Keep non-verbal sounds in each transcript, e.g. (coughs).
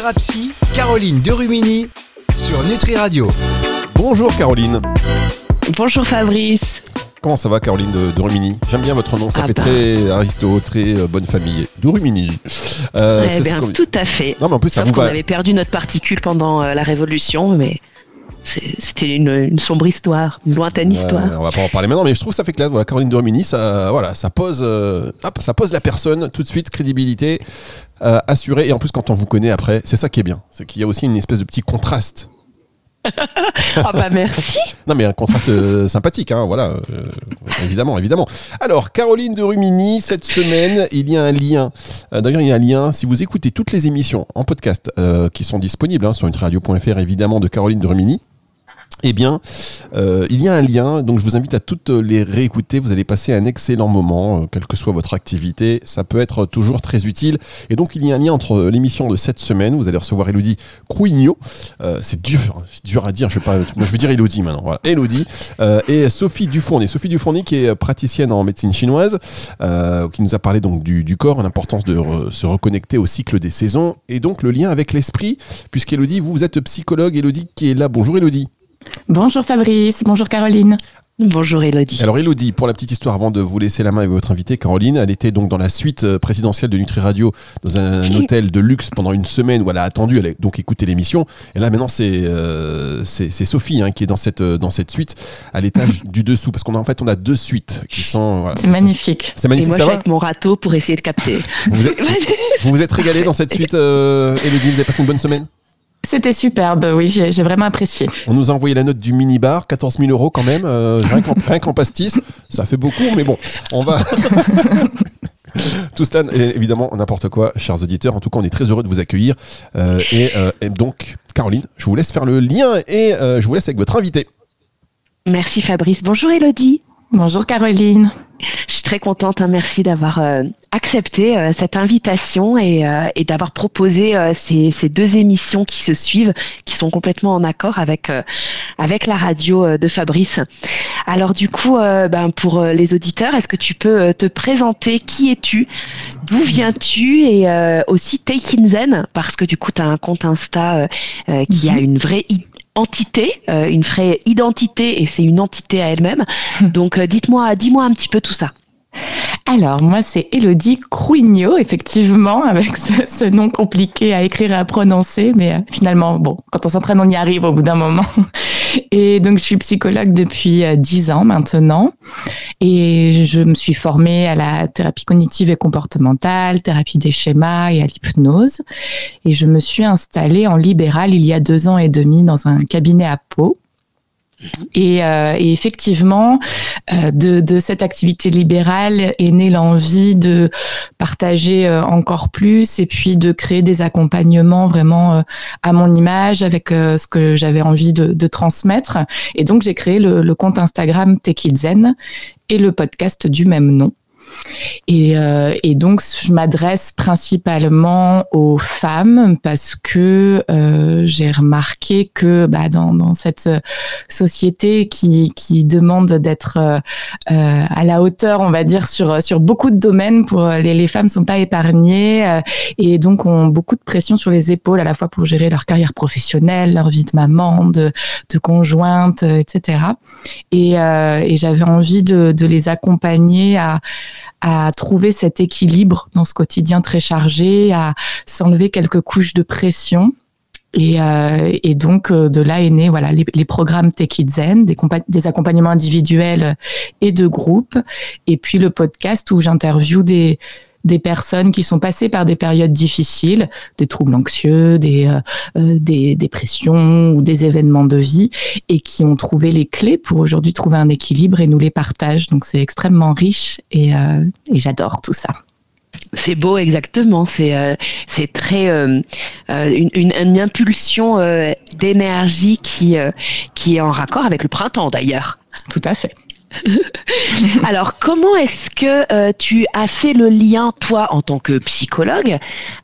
Thérapie, Caroline Derumini sur Nutri Radio. Bonjour Caroline. Bonjour Fabrice. Comment ça va Caroline de, de Rumini? J'aime bien votre nom, ça Ah fait bah. très aristo, très euh, bonne famille. De Rumini. Euh, Eh ce bien, tout à fait. Non mais en plus ça Sauf vous qu'on va. avait perdu notre particule pendant euh, la Révolution, mais c'était une, une sombre histoire, une lointaine histoire. On va pas en parler maintenant, mais je trouve que ça fait classe. Voilà, Caroline de Rumini, ça, voilà, ça pose, euh, hop, ça pose la personne tout de suite, crédibilité euh, assurée. Et en plus, quand on vous connaît après, c'est ça qui est bien, c'est qu'il y a aussi une espèce de petit contraste. (laughs) Ah bah merci. Non mais un contraste euh, sympathique, hein, voilà, évidemment, évidemment. Alors, Caroline de Rumini, cette semaine, il y a un lien. D'ailleurs, il y a un lien, si vous écoutez toutes les émissions en podcast qui sont disponibles hein, sur nutriradio.fr, évidemment, de Caroline de Rumini, eh bien, euh, il y a un lien, donc je vous invite à toutes les réécouter. Vous allez passer un excellent moment, euh, quelle que soit votre activité. Ça peut être toujours très utile. Et donc, il y a un lien entre l'émission de cette semaine. Vous allez recevoir Elodie Crouignot. Euh, c'est dur, c'est dur à dire. Je sais pas. Je veux dire Elodie maintenant. Voilà. Elodie euh, et Sophie Dufourny. Sophie Dufourny qui est praticienne en médecine chinoise, euh, qui nous a parlé donc du, du corps, l'importance de se reconnecter au cycle des saisons et donc le lien avec l'esprit, puisqu'Elodie, vous, vous êtes psychologue. Elodie qui est là. Bonjour Elodie. Bonjour Fabrice, bonjour Caroline. Bonjour Elodie. Alors Elodie, pour la petite histoire, avant de vous laisser la main avec votre invitée Caroline, elle était donc dans la suite euh, présidentielle de Nutri Radio dans un hôtel de luxe pendant une semaine où elle a attendu, elle a donc écouté l'émission. Et là maintenant c'est euh, Sophie hein, qui est dans cette euh, dans cette suite à l'étage du dessous parce qu'on a en fait on a deux suites qui sont voilà. C'est magnifique. C'est Et magnifique, moi, ça va avec mon râteau pour essayer de capter. vous, êtes- (laughs) vous vous êtes régalé dans cette suite, euh, Elodie Vous avez passé une bonne semaine? C'était superbe, oui, j'ai j'ai vraiment apprécié. On nous a envoyé la note du minibar, 14 000 euros quand même, euh, rien qu'en rien qu'en pastis. Ça fait beaucoup, mais bon, on va. (laughs) Tout cela, est évidemment, n'importe quoi, chers auditeurs. En tout cas, on est très heureux de vous accueillir. Euh, et, euh, et donc, Caroline, je vous laisse faire le lien et euh, je vous laisse avec votre invité. Merci Fabrice. Bonjour Elodie. Bonjour Caroline. Je suis très contente, hein, merci d'avoir euh, accepté euh, cette invitation et, euh, et d'avoir proposé ces, ces deux émissions qui se suivent, qui sont complètement en accord avec, avec la radio de Fabrice. Alors du coup, ben, pour les auditeurs, est-ce que tu peux te présenter Qui es-tu D'où viens-tu Et aussi Take in Zen, parce que du coup, tu as un compte Insta qui a Mhm. une vraie entité, euh, une vraie identité, et c'est une entité à elle-même. (laughs) Donc euh, dites-moi, dis-moi un petit peu tout ça. Alors, moi, c'est Elodie Crouignot, effectivement, avec ce, ce nom compliqué à écrire et à prononcer, mais euh, finalement, bon, quand on s'entraîne, on y arrive au bout d'un moment. Et donc, je suis psychologue depuis euh, 10 ans maintenant, et je me suis formée à la thérapie cognitive et comportementale, thérapie des schémas et à l'hypnose. Et je me suis installée en libéral il y a deux ans et demi dans un cabinet à Pau. Et, euh, et effectivement, euh, de, de cette activité libérale est née l'envie de partager euh, encore plus et puis de créer des accompagnements vraiment euh, à mon image avec ce que j'avais envie de, transmettre. Et donc j'ai créé le, compte Instagram Tekidzen et le podcast du même nom. Et, euh, et donc, je m'adresse principalement aux femmes parce que euh, j'ai remarqué que bah, dans, cette société qui, qui demande d'être euh, à la hauteur, on va dire, sur, sur beaucoup de domaines, les, les femmes sont pas épargnées et donc ont beaucoup de pression sur les épaules à la fois pour gérer leur carrière professionnelle, leur vie de maman, de, conjointe, etc. Et, j'avais envie de les accompagner à à trouver cet équilibre dans ce quotidien très chargé, à s'enlever quelques couches de pression. Et, euh, donc euh, de là est né voilà les, programmes Take It Zen, des, des accompagnements individuels et de groupe, et puis le podcast où j'interviewe des des personnes qui sont passées par des périodes difficiles, des troubles anxieux, des, euh, euh, des dépressions ou des événements de vie, et qui ont trouvé les clés pour aujourd'hui trouver un équilibre et nous les partagent. Donc c'est extrêmement riche et, euh, et j'adore tout ça. C'est beau, exactement. C'est euh, c'est très euh, une, une, une impulsion euh, d'énergie qui qui est en raccord avec le printemps d'ailleurs. Tout à fait. (laughs) Alors, comment est-ce que euh, tu as fait le lien, toi, en tant que psychologue,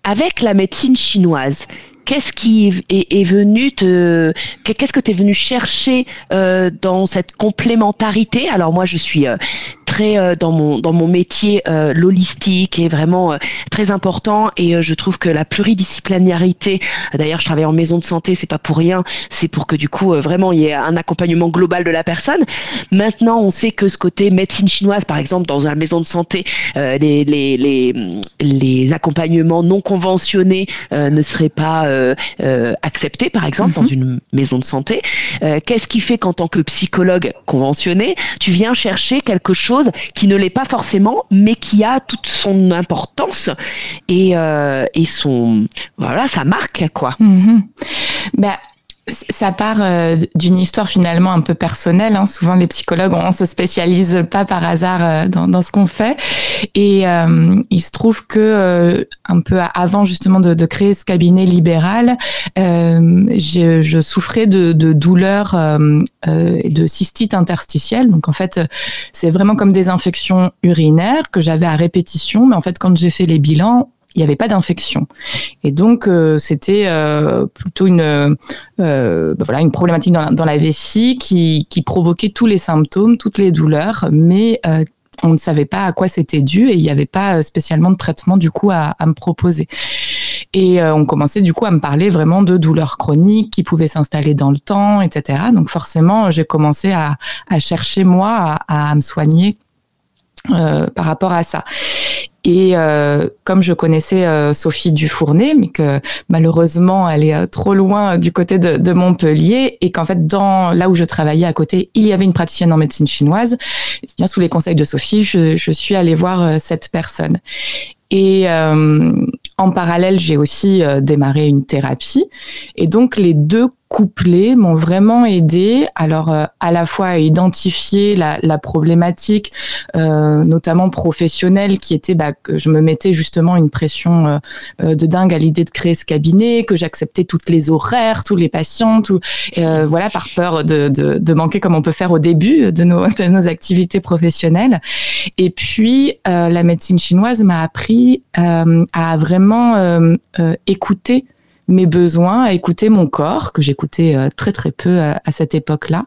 avec la médecine chinoise? Qu'est-ce qui est, venu te, qu'est-ce que tu es venu chercher euh, dans cette complémentarité? Alors moi, je suis euh, très dans mon dans mon métier l'holistique est vraiment très important et je trouve que la pluridisciplinarité d'ailleurs je travaille en maison de santé c'est pas pour rien c'est pour que du coup vraiment il y ait un accompagnement global de la personne maintenant on sait que ce côté médecine chinoise par exemple dans une maison de santé les, les, les, les accompagnements non conventionnés ne seraient pas acceptés par exemple dans mhm. une maison de santé qu'est-ce qui fait qu'en tant que psychologue conventionné, tu viens chercher quelque chose qui ne l'est pas forcément, mais qui a toute son importance et, euh, et son voilà, sa marque quoi. Bah, ça part euh, d'une histoire finalement un peu personnelle. Hein. Souvent, les psychologues, on se spécialise pas par hasard euh, dans, ce qu'on fait. Et euh, il se trouve que un peu avant justement de, créer ce cabinet libéral, je, je, souffrais de, de douleurs de cystite interstitielle. Donc en fait, c'est vraiment comme des infections urinaires que j'avais à répétition. Mais en fait, quand j'ai fait les bilans, il n'y avait pas d'infection. Et donc, euh, c'était euh, plutôt une, euh, bah voilà, une problématique dans la, vessie qui, qui, provoquait tous les symptômes, toutes les douleurs, mais on ne savait pas à quoi c'était dû et il n'y avait pas spécialement de traitement du coup à, à me proposer. Et on commençait du coup à me parler vraiment de douleurs chroniques qui pouvaient s'installer dans le temps, etc. Donc forcément, j'ai commencé à, à, chercher moi à, me soigner par rapport à ça. Et euh, comme je connaissais euh, Sophie Dufournet, mais que malheureusement elle est euh, trop loin du côté de, de Montpellier, et qu'en fait dans là où je travaillais à côté, il y avait une praticienne en médecine chinoise, bien sous les conseils de Sophie, je, je suis allée voir cette personne. Et en parallèle, j'ai aussi démarré une thérapie. Et donc les deux couplés m'ont vraiment aidé alors euh, à la fois à identifier la, la problématique euh, notamment professionnelle qui était bah, que je me mettais justement une pression euh, euh de dingue à l'idée de créer ce cabinet que j'acceptais toutes les horaires tous les patients tout euh, voilà par peur de, de, de, manquer comme on peut faire au début de nos, de nos activités professionnelles. Et puis la médecine chinoise m'a appris à vraiment écouter mes besoins, à écouter mon corps, que j'écoutais euh, très très peu euh, à, cette époque-là,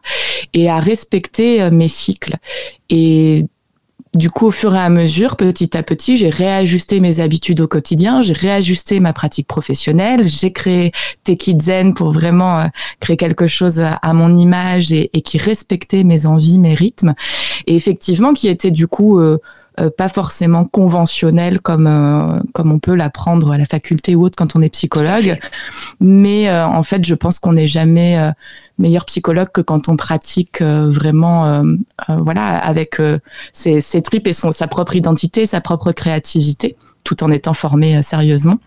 et à respecter euh, mes cycles. Et du coup, au fur et à mesure, petit à petit, j'ai réajusté mes habitudes au quotidien, j'ai réajusté ma pratique professionnelle, j'ai créé Zen pour vraiment créer quelque chose à mon image et, qui respectait mes envies, mes rythmes, et effectivement qui était du coup pas forcément conventionnel comme euh, comme on peut l'apprendre à la faculté ou autre quand on est psychologue. Mais euh, en fait, je pense qu'on n'est jamais meilleur psychologue que quand on pratique vraiment, voilà, avec ses, ses tripes et son, sa propre identité, sa propre créativité, tout en étant formé sérieusement.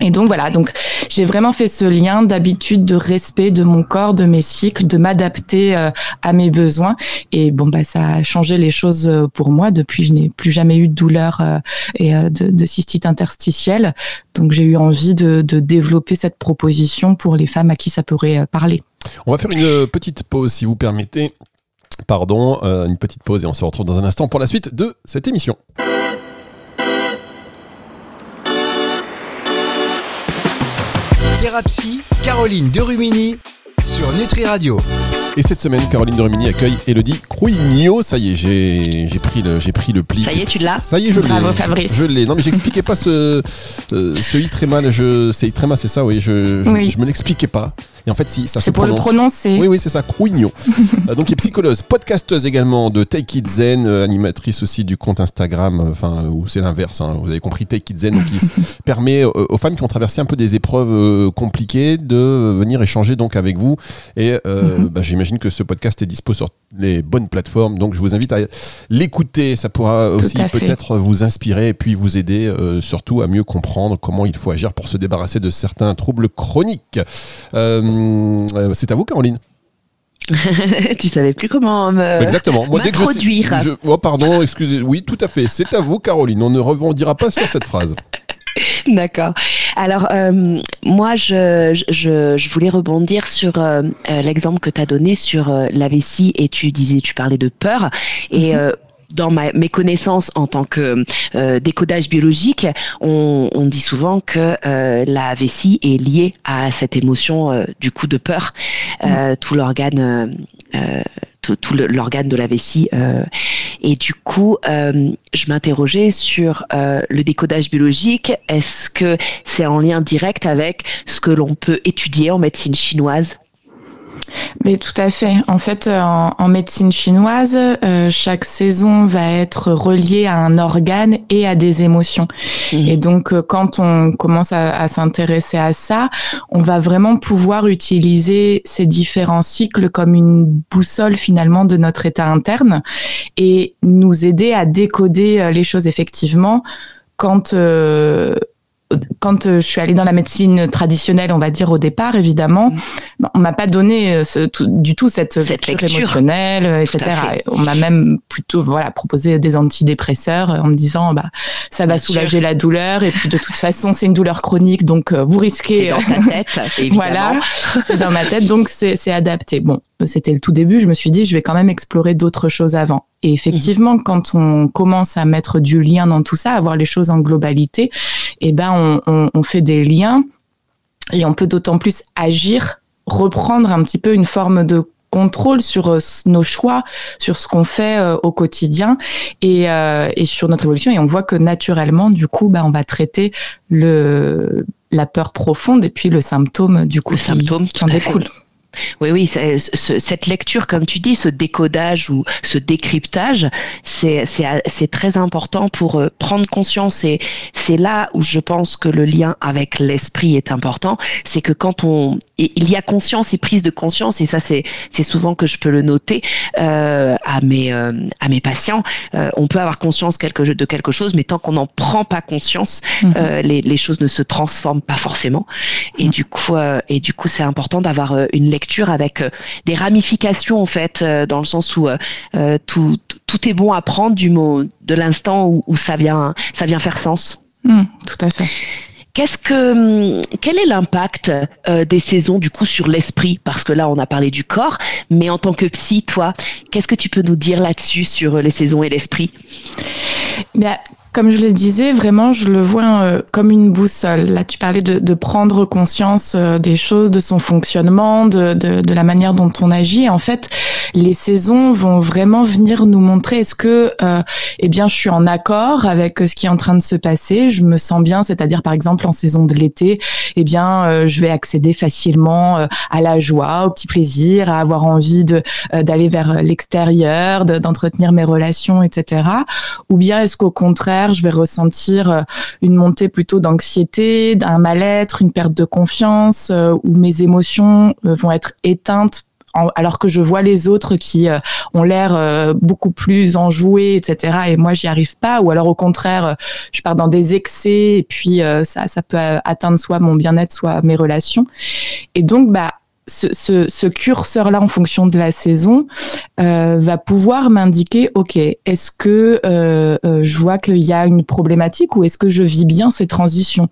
Et donc voilà, donc j'ai vraiment fait ce lien d'habitude, de respect de mon corps, de mes cycles, de m'adapter euh, à mes besoins. Et bon bah ça a changé les choses euh, pour moi. Depuis, je n'ai plus jamais eu de douleur euh, et de, cystite interstitielle. Donc j'ai eu envie de, développer cette proposition pour les femmes à qui ça pourrait parler. On va faire une petite pause si vous permettez. Pardon, une petite pause et on se retrouve dans un instant pour la suite de cette émission. Thérapie, Caroline Derumini sur Nutri Radio. Et cette semaine, Caroline de Rumini accueille Elodie Crouignot. Ça y est, j'ai pris, le, pris le pli. Ça y est, tu l'as Ça y est, je l'ai. Bravo, Fabrice. Je, l'ai. Non, mais j'expliquais pas ce, ce i très mal. Je, c'est très mal, c'est ça, oui. Je, je, oui. je me l'expliquais pas. Et en fait, si, ça C'est pour le prononcer. Oui, oui, c'est ça, Crouignot. (laughs) Euh, donc, il est psychologue, podcasteuse également de Take It Zen, euh, animatrice aussi du compte Instagram, euh, enfin, où c'est l'inverse, hein, vous avez compris, Take It Zen, donc qui (laughs) permet aux femmes qui ont traversé un peu des épreuves compliquées de venir échanger donc avec vous. Et euh, mm-hmm. bah, j'imagine que ce podcast est dispo sur les bonnes plateformes, donc je vous invite à l'écouter. Ça pourra aussi peut-être vous inspirer et puis vous aider euh, surtout à mieux comprendre comment il faut agir pour se débarrasser de certains troubles chroniques. Euh, euh c'est à vous, Caroline. (laughs) tu savais plus comment me exactement moi dès que je, je oh pardon excusez oui tout à fait c'est à vous Caroline on ne rebondira pas sur cette phrase (laughs) D'accord. Alors, euh, moi, je, je, je, voulais rebondir sur euh, euh l'exemple que tu as donné sur euh, la vessie et tu disais, tu parlais de peur. Et mm -hmm dans ma, mes connaissances en tant que euh, décodage biologique, on, on, dit souvent que euh, la vessie est liée à cette émotion euh, du coup de peur. Mmh. Tout l'organe tout, l'organe de la vessie. et du coup, je m'interrogeais sur le décodage biologique. Est-ce que c'est en lien direct avec ce que l'on peut étudier en médecine chinoise? Mais tout à fait. En fait, euh, en, médecine chinoise, euh, chaque saison va être reliée à un organe et à des émotions. Mhm. Et donc, euh, quand on commence à, à s'intéresser à ça, on va vraiment pouvoir utiliser ces différents cycles comme une boussole finalement de notre état interne et nous aider à décoder les choses effectivement quand quand euh, je suis allée dans la médecine traditionnelle, on va dire au départ, évidemment, mm. on m'a pas donné euh, ce, du tout cette, cette lecture émotionnelle, euh, etc. On m'a même plutôt voilà proposé des antidépresseurs en me disant bah ça va soulager la douleur et puis de toute façon c'est une douleur chronique donc vous risquez. C'est dans ta tête. (laughs) voilà, c'est dans ma tête donc c'est adapté. Bon, c'était le tout début. Je me suis dit je vais quand même explorer d'autres choses avant. Et effectivement, mhm. quand on commence à mettre du lien dans tout ça, à voir les choses en globalité, eh ben, on, on, fait des liens et on peut d'autant plus agir, reprendre un petit peu une forme de contrôle sur euh, nos choix, sur ce qu'on fait euh, au quotidien et, euh, et, sur notre évolution. Et on voit que naturellement, du coup, bah, on va traiter le, la peur profonde et puis le symptôme, du coup, le symptôme qui en découle. Oui, oui, cette lecture, comme tu dis, ce décodage ou ce décryptage, c'est très important pour euh, prendre conscience. Et c'est là où je pense que le lien avec l'esprit est important. C'est que quand on, il y a conscience et prise de conscience, et ça, c'est souvent que je peux le noter euh, à mes euh, à mes patients. on peut avoir conscience quelque, de quelque chose, mais tant qu'on n'en prend pas conscience, mhm. les, les, choses ne se transforment pas forcément. Et mhm. du coup, et du coup, c'est important d'avoir une lecture avec euh, des ramifications en fait, euh, dans le sens où euh, tout, tout est bon à prendre du mot de l'instant où, ça vient ça vient faire sens. Mmh, tout à fait. Qu'est-ce que, hum, quel est l'impact des saisons du coup sur l'esprit? Parce que là, on a parlé du corps, mais en tant que psy, toi, qu'est-ce que tu peux nous dire là-dessus sur les saisons et l'esprit? Bah, comme je le disais, vraiment, je le vois euh, comme une boussole. Là, tu parlais de, prendre conscience euh, des choses, de son fonctionnement, de, la manière dont on agit. En fait, les saisons vont vraiment venir nous montrer est-ce que, euh, eh bien, je suis en accord avec ce qui est en train de se passer. Je me sens bien, c'est-à-dire, par exemple, en saison de l'été, eh bien, je vais accéder facilement à la joie, au petit plaisir, à avoir envie d'aller vers l'extérieur, d'entretenir mes relations, etc. Ou bien est-ce qu'au contraire je vais ressentir euh, une montée plutôt d'anxiété, d'un mal-être, une perte de confiance, euh, où mes émotions euh, vont être éteintes alors que je vois les autres qui ont l'air beaucoup plus enjoués, etc. Et moi, j'y arrive pas. Ou alors, au contraire, je pars dans des excès et puis ça, ça peut atteindre soit mon bien-être, soit mes relations. Et donc, bah, ce, ce, curseur-là, en fonction de la saison, euh, va pouvoir m'indiquer, ok, est-ce que euh, euh, je vois qu'il y a une problématique ou est-ce que je vis bien ces transitions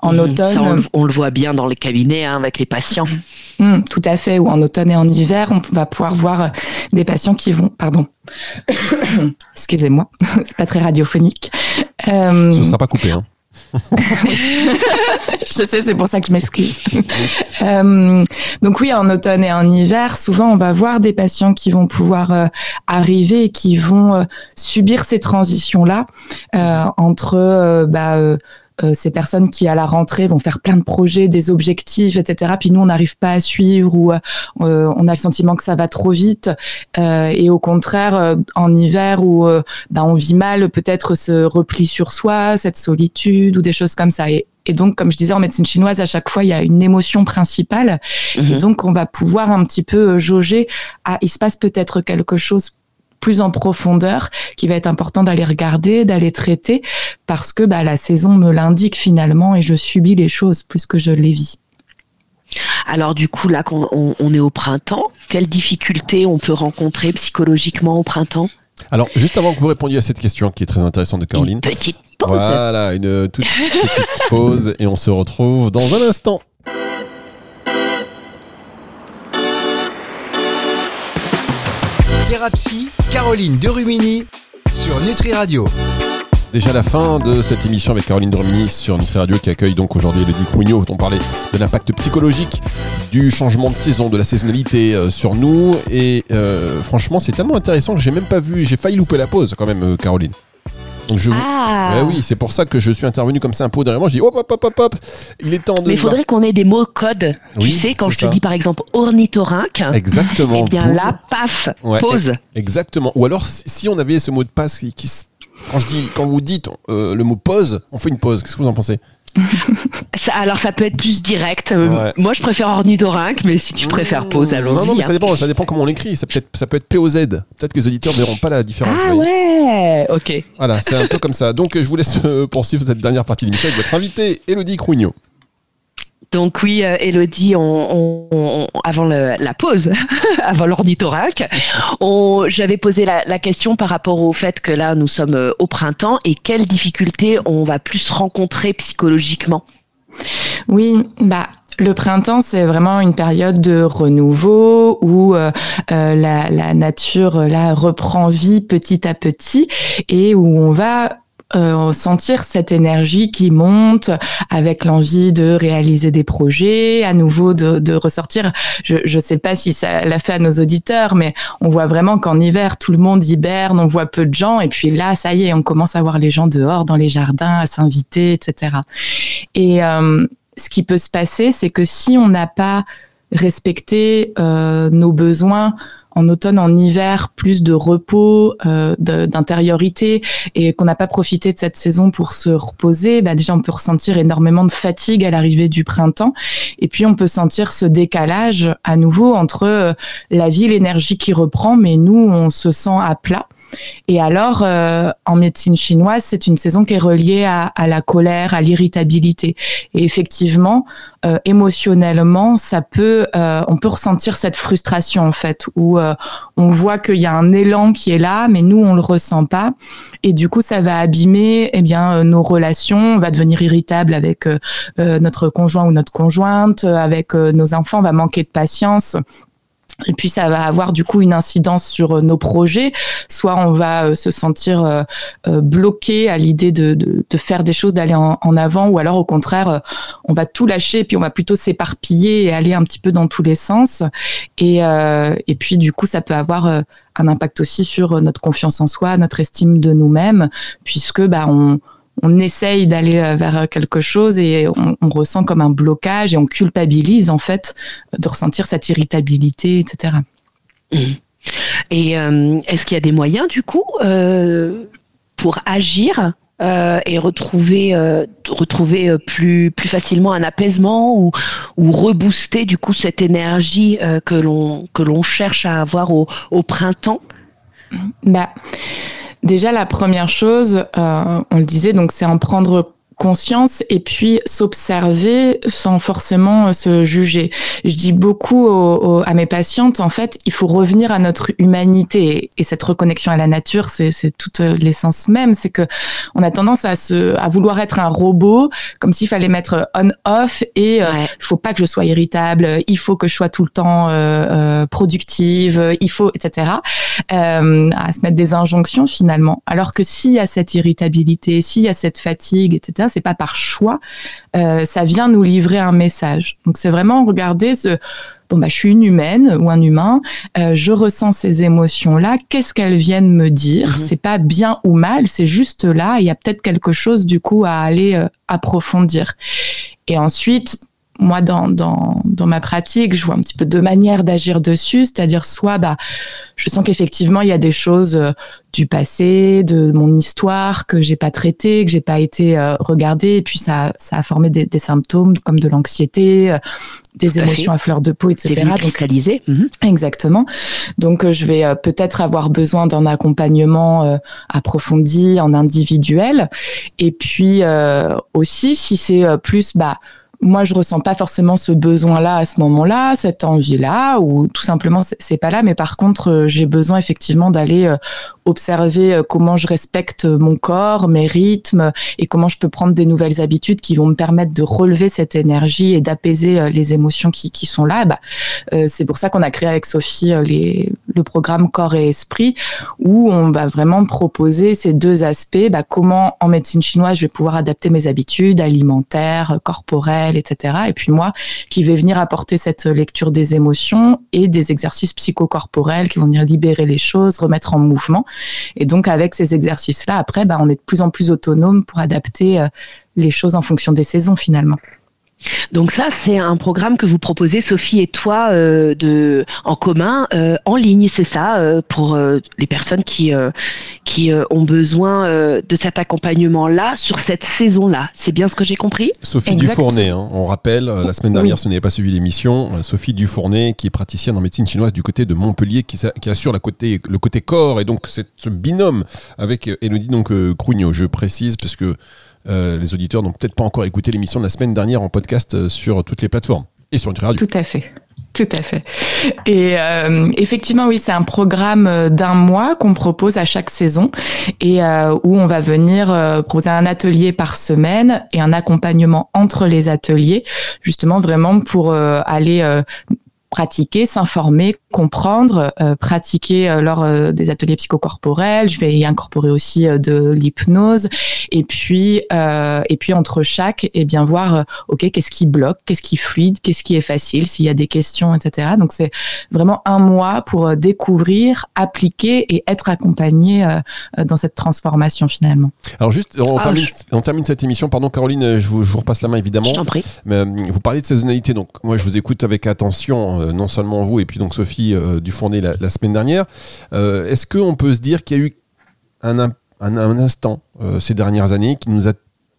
en mmh, automne on, le voit bien dans les cabinets hein, avec les patients. Mmh, tout à fait. Ou en automne et en hiver, on va pouvoir voir des patients qui vont, pardon, (coughs) excusez-moi, (laughs) c'est pas très radiophonique. Ce sera pas coupé. Hein. (laughs) je sais, c'est pour ça que je m'excuse. euh, donc oui, en automne et en hiver, souvent on va voir des patients qui vont pouvoir euh, arriver et qui vont euh, subir ces transitions-là entre bah, euh, ces personnes qui à la rentrée vont faire plein de projets, des objectifs, etc. Puis nous on n'arrive pas à suivre ou euh, on a le sentiment que ça va trop vite. Euh, et au contraire, en hiver où bah, on vit mal, peut-être ce repli sur soi, cette solitude ou des choses comme ça. Et, et donc, comme je disais en médecine chinoise, à chaque fois, il y a une émotion principale. Et mhm. donc, on va pouvoir un petit peu jauger, ah, il se passe peut-être quelque chose plus en profondeur, qui va être important d'aller regarder, d'aller traiter, parce que bah, la saison me l'indique finalement et je subis les choses plus que je les vis. Alors du coup, là, on, on est au printemps, quelles difficultés on peut rencontrer psychologiquement au printemps? Alors, juste avant que vous répondiez à cette question qui est très intéressante de Caroline. Une petite pause. Voilà, une toute petite pause et on se retrouve dans un instant. Thérapie, Caroline Derumini sur Nutri Radio. Déjà la fin de cette émission avec Caroline Dromini sur Nutri Radio qui accueille donc aujourd'hui Elodie Crouignot. On parlait de l'impact psychologique du changement de saison, de la saisonnalité euh, sur nous. Et euh, franchement, c'est tellement intéressant que j'ai même pas vu, j'ai failli louper la pause quand même, euh, Caroline. Je... Ah. Ouais, oui, c'est pour ça que je suis intervenu comme ça un peu derrière moi. Je dis hop, hop, hop, hop, hop. Il est temps de. Mais il faudrait qu'on ait des mots codes. Oui, tu sais, quand je te dis par exemple ornithorynque, Exactement. (laughs) eh bien là, paf, Ouais, pause. Exactement. Ou alors, si on avait ce mot de passe qui, quand je dis, quand vous dites euh, le mot pause, on fait une pause. Qu'est-ce que vous en pensez? (laughs) Ça- alors ça peut être plus direct. Euh, Ouais. Moi je préfère ornithorynque, mais si tu préfères pause, Non, non, allons-y. mais ça hein. dépend, ça dépend comment on l'écrit. Ça peut être, ça peut être POZ. Peut-être que les auditeurs verront pas la différence. Ah ouais, ok. Voilà, c'est un peu comme ça. Donc, je vous laisse euh, poursuivre cette dernière partie de l'émission avec votre invité, Elodie Crouignot. Donc oui, euh, Elodie, avant la pause, (laughs) avant l'ornithorynque, j'avais posé la, question par rapport au fait que là, nous sommes euh, au printemps et quelles difficultés on va plus rencontrer psychologiquement. Oui, bah le printemps, c'est vraiment une période de renouveau où euh, la, la nature là reprend vie petit à petit et où on va euh, sentir cette énergie qui monte avec l'envie de réaliser des projets, à nouveau de, de ressortir. Je ne sais pas si ça l'a fait à nos auditeurs, mais on voit vraiment qu'en hiver, tout le monde hiberne, on voit peu de gens, et puis là, ça y est, on commence à voir les gens dehors, dans les jardins, à s'inviter, etc. Et euh, ce qui peut se passer, c'est que si on n'a pas respecté euh, nos besoins en automne, en hiver, plus de repos, euh, d'intériorité, et qu'on n'a pas profité de cette saison pour se reposer, bah déjà on peut ressentir énormément de fatigue à l'arrivée du printemps, et puis on peut sentir ce décalage à nouveau entre euh, la vie, l'énergie qui reprend, mais nous on se sent à plat. Et alors, euh, en médecine chinoise, c'est une saison qui est reliée à, à la colère, à l'irritabilité. Et effectivement, euh, émotionnellement, ça peut, euh, on peut ressentir cette frustration en fait, où euh, on voit qu'il y a un élan qui est là, mais nous on le ressent pas. Et du coup, ça va abîmer, eh bien, euh, nos relations. On va devenir irritable avec euh, notre conjoint ou notre conjointe, avec nos enfants. On va manquer de patience. Et puis ça va avoir du coup une incidence sur euh, nos projets. Soit on va euh, se sentir euh, bloqué à l'idée de, faire des choses, d'aller en, avant, ou alors au contraire, on va tout lâcher puis on va plutôt s'éparpiller et aller un petit peu dans tous les sens. Et, et puis du coup, ça peut avoir un impact aussi sur notre confiance en soi, notre estime de nous-mêmes, puisque bah on on essaye d'aller euh, vers quelque chose et on, on ressent comme un blocage et on culpabilise en fait de ressentir cette irritabilité, etc. Et euh, est-ce qu'il y a des moyens du coup euh, pour agir euh, et retrouver, euh, retrouver euh, plus, plus facilement un apaisement ou, ou rebooster du coup cette énergie euh, que l'on que l'on cherche à avoir au, au printemps? Bah, déjà la première chose, euh, on le disait, donc c'est en prendre conscience et puis s'observer sans forcément euh, se juger. Je dis beaucoup au- au- à mes patientes, en fait, il faut revenir à notre humanité et cette reconnexion à la nature, c'est toute euh, l'essence même. C'est que on a tendance à se, à vouloir être un robot, comme s'il fallait mettre on/off et euh, Ouais. il faut pas que je sois irritable, il faut que je sois tout le temps euh, euh, productive, il faut, etc. Euh, à se mettre des injonctions finalement. Alors que s'il y a cette irritabilité, s'il y a cette fatigue, etc., c'est pas par choix, euh, ça vient nous livrer un message. Donc c'est vraiment regarder ce bon bah je suis une humaine ou un humain, euh, je ressens ces émotions là, qu'est-ce qu'elles viennent me dire? Mhm. C'est pas bien ou mal, c'est juste là. Il y a peut-être quelque chose du coup à aller euh, approfondir. Et ensuite, moi, dans, dans, dans ma pratique, je vois un petit peu deux manières d'agir dessus, c'est-à-dire soit bah, je sens qu'effectivement, il y a des choses euh, du passé, de mon histoire que j'ai pas traité, que j'ai pas été euh, regardée, et puis ça, ça a formé des, des symptômes comme de l'anxiété, euh, des Tout émotions à fleur de peau, C'est etc. venu Donc, cristalliser. Mhm. Exactement. Donc, euh, je vais peut-être avoir besoin d'un accompagnement approfondi en individuel. Et puis euh, aussi, si c'est plus, bah, moi, je ressens pas forcément ce besoin-là à ce moment-là, cette envie-là, ou tout simplement, c'est- pas là. Mais par contre, euh, j'ai besoin effectivement d'aller euh, observer euh, comment je respecte mon corps, mes rythmes, et comment je peux prendre des nouvelles habitudes qui vont me permettre de relever cette énergie et d'apaiser les émotions qui, qui sont là. Bah, c'est pour ça qu'on a créé avec Sophie les, le programme Corps et Esprit, où on va vraiment proposer ces deux aspects. Bah, comment en médecine chinoise je vais pouvoir adapter mes habitudes alimentaires, corporelles, etc. Et puis moi, qui vais venir apporter cette lecture des émotions et des exercices psychocorporels qui vont venir libérer les choses, remettre en mouvement. Et donc avec ces exercices-là, après, bah, on est de plus en plus autonome pour adapter euh, les choses en fonction des saisons finalement. Donc ça, c'est un programme que vous proposez, Sophie et toi, euh, de, en commun, euh, en ligne, c'est ça, euh, pour les personnes qui, qui ont besoin de cet accompagnement-là sur cette saison-là. C'est bien ce que j'ai compris? Sophie Dufournet, hein, on rappelle, la semaine dernière, si vous n'avez pas suivi l'émission, Sophie Dufournet, qui est praticienne en médecine chinoise du côté de Montpellier, qui, qui assure la côté, le côté corps, et donc ce binôme avec Elodie donc, Crougnot. Je précise, parce que euh, les auditeurs n'ont peut-être pas encore écouté l'émission de la semaine dernière en podcast euh, sur toutes les plateformes et sur une radio. Tout à fait. Tout à fait. Et euh, effectivement, oui, c'est un programme d'un mois qu'on propose à chaque saison et où on va venir proposer un atelier par semaine et un accompagnement entre les ateliers, justement vraiment pour aller pratiquer, s'informer, comprendre, euh, pratiquer euh, lors euh, des ateliers psychocorporels. Je vais y incorporer aussi de l'hypnose et puis et puis entre chaque et eh bien voir ok qu'est-ce qui bloque, qu'est-ce qui fluide, qu'est-ce qui est facile, s'il y a des questions, etc. Donc c'est vraiment un mois pour découvrir, appliquer et être accompagné dans cette transformation finalement. Alors juste on, ah, termine, on termine cette émission. Pardon Caroline, je vous, je vous repasse la main évidemment. Je prie. Mais, vous parlez de saisonnalité donc moi je vous écoute avec attention euh, non seulement vous et puis donc Sophie euh, Dufournet la, la semaine dernière. Euh, est-ce qu'on peut se dire qu'il y a eu un, un, un instant ces dernières années qui nous a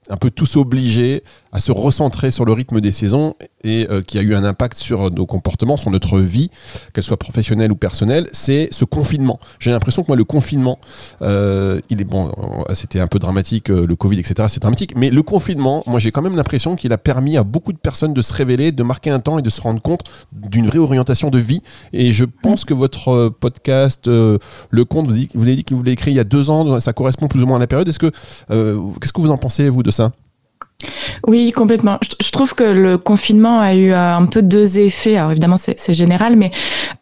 un peu tous obligés à se recentrer sur le rythme des saisons et euh, qui a eu un impact sur nos comportements, sur notre vie, qu'elle soit professionnelle ou personnelle, c'est ce confinement. J'ai l'impression que moi, le confinement, euh, il est bon, euh, c'était un peu dramatique, le Covid, etc. C'est dramatique, mais le confinement, moi, j'ai quand même l'impression qu'il a permis à beaucoup de personnes de se révéler, de marquer un temps et de se rendre compte d'une vraie orientation de vie. Et je pense que votre podcast, le compte, vous, vous avez dit que vous l'avez écrit il y a deux ans, ça correspond plus ou moins à la période. Est-ce que, qu'est-ce que vous en pensez vous de ça? Oui, complètement. Je, trouve que le confinement a eu euh, un peu deux effets. Alors évidemment, c'est général, mais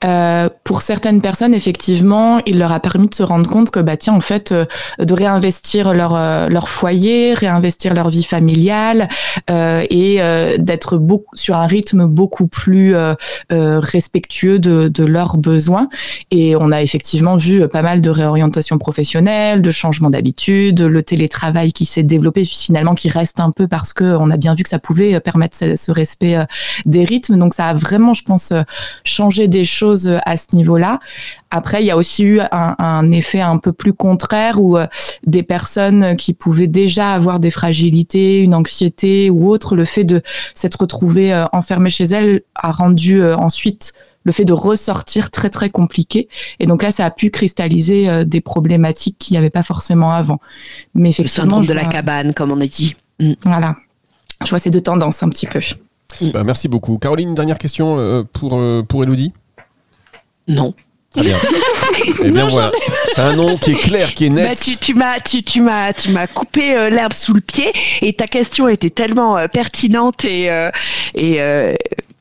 euh, pour certaines personnes, effectivement, il leur a permis de se rendre compte que, bah tiens, en fait, euh, de réinvestir leur leur foyer, réinvestir leur vie familiale et d'être beaucoup sur un rythme beaucoup plus respectueux de, de leurs besoins. Et on a effectivement vu pas mal de réorientation professionnelle, de changement d'habitude, le télétravail qui s'est développé, puis finalement qui reste un peu parce qu'on a bien vu que ça pouvait euh, permettre ce, respect euh, des rythmes. Donc ça a vraiment, je pense, euh, changé des choses à ce niveau-là. Après, il y a aussi eu un, effet un peu plus contraire où des personnes qui pouvaient déjà avoir des fragilités, une anxiété ou autre, le fait de s'être retrouvées enfermées chez elles a rendu ensuite le fait de ressortir très très compliqué. Et donc là, ça a pu cristalliser des problématiques qu'il n'y avait pas forcément avant. Mais effectivement, le syndrome de la cabane, comme on a dit. Mm. Voilà. Je vois ces deux tendances un petit peu. Bah, merci beaucoup. Caroline, une dernière question euh, pour, euh, pour Elodie? Non. Très bien. (laughs) Eh bien voilà, c'est un nom qui est clair, qui est net. Bah, tu, tu m'as tu, tu m'as tu m'as coupé euh, l'herbe sous le pied et ta question était tellement pertinente et et,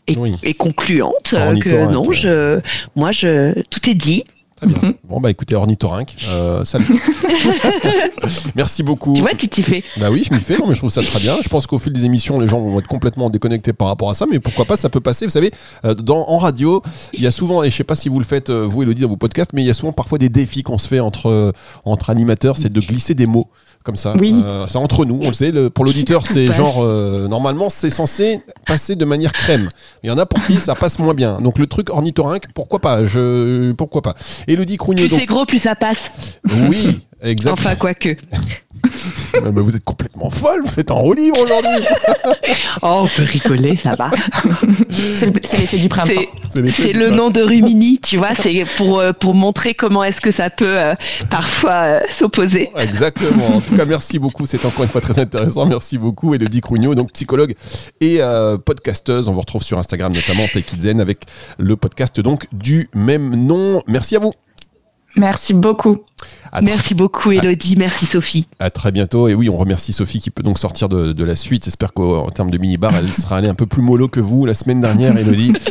et, concluante que non, je moi je tout est dit. Très bien. Mhm. Bon, bah écoutez, ornithorynque, euh, salut. (laughs) Merci beaucoup. Tu vois, tu t'y fais. Bah oui, je m'y fais, non, mais je trouve ça très bien. Je pense qu'au fil des émissions, les gens vont être complètement déconnectés par rapport à ça, mais pourquoi pas, ça peut passer. Vous savez, euh, dans, en radio, il y a souvent, et je sais pas si vous le faites, euh, vous, Elodie, dans vos podcasts, mais il y a souvent parfois des défis qu'on se fait entre, entre animateurs, c'est de glisser des mots comme ça. Oui. Euh, c'est entre nous, on le sait. pour l'auditeur, (laughs) c'est genre euh, normalement c'est censé passer de manière crème. Il y en a pour qui ça passe moins bien. Donc le truc ornithorynque, pourquoi pas? Je pourquoi pas? Elodie. Plus c'est gros, plus ça passe. Oui, exactement. enfin quoique. (laughs) mais vous êtes complètement folle, vous êtes en roue libre aujourd'hui. (laughs) oh, on peut rigoler, ça va. c'est l'effet du printemps. C'est le nom de Rumini, tu vois, c'est pour, euh, pour montrer comment est-ce que ça peut euh, parfois euh, s'opposer. Exactement. En tout cas, (laughs) merci beaucoup. C'est encore une fois très intéressant. Merci beaucoup. Elodie Crugno, donc psychologue et podcasteuse. On vous retrouve sur Instagram notamment, Take Zen, avec le podcast donc du même nom. Merci à vous. Merci beaucoup. À Merci beaucoup, Elodie. Merci, Sophie. À très bientôt. Et oui, on remercie Sophie qui peut donc sortir de, de la suite. J'espère qu'en termes de minibar, elle sera allée un peu plus mollo que vous la semaine dernière, Elodie. (laughs)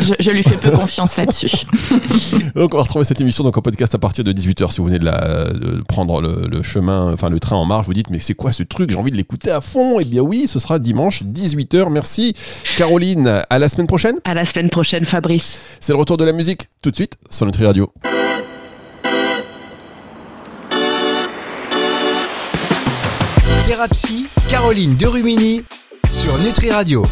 Je, je lui fais peu confiance là-dessus. (laughs) Donc on va retrouver cette émission donc en podcast à partir de 18h si vous venez de, la, de prendre le, le chemin, enfin le train en marche, vous dites mais c'est quoi ce truc? J'ai envie de l'écouter à fond. Eh bien oui, ce sera dimanche 18h. Merci Caroline. À la semaine prochaine. À la semaine prochaine, Fabrice. C'est le retour de la musique tout de suite sur Nutri Radio. Thérapie, Caroline Derumini sur Nutri Radio.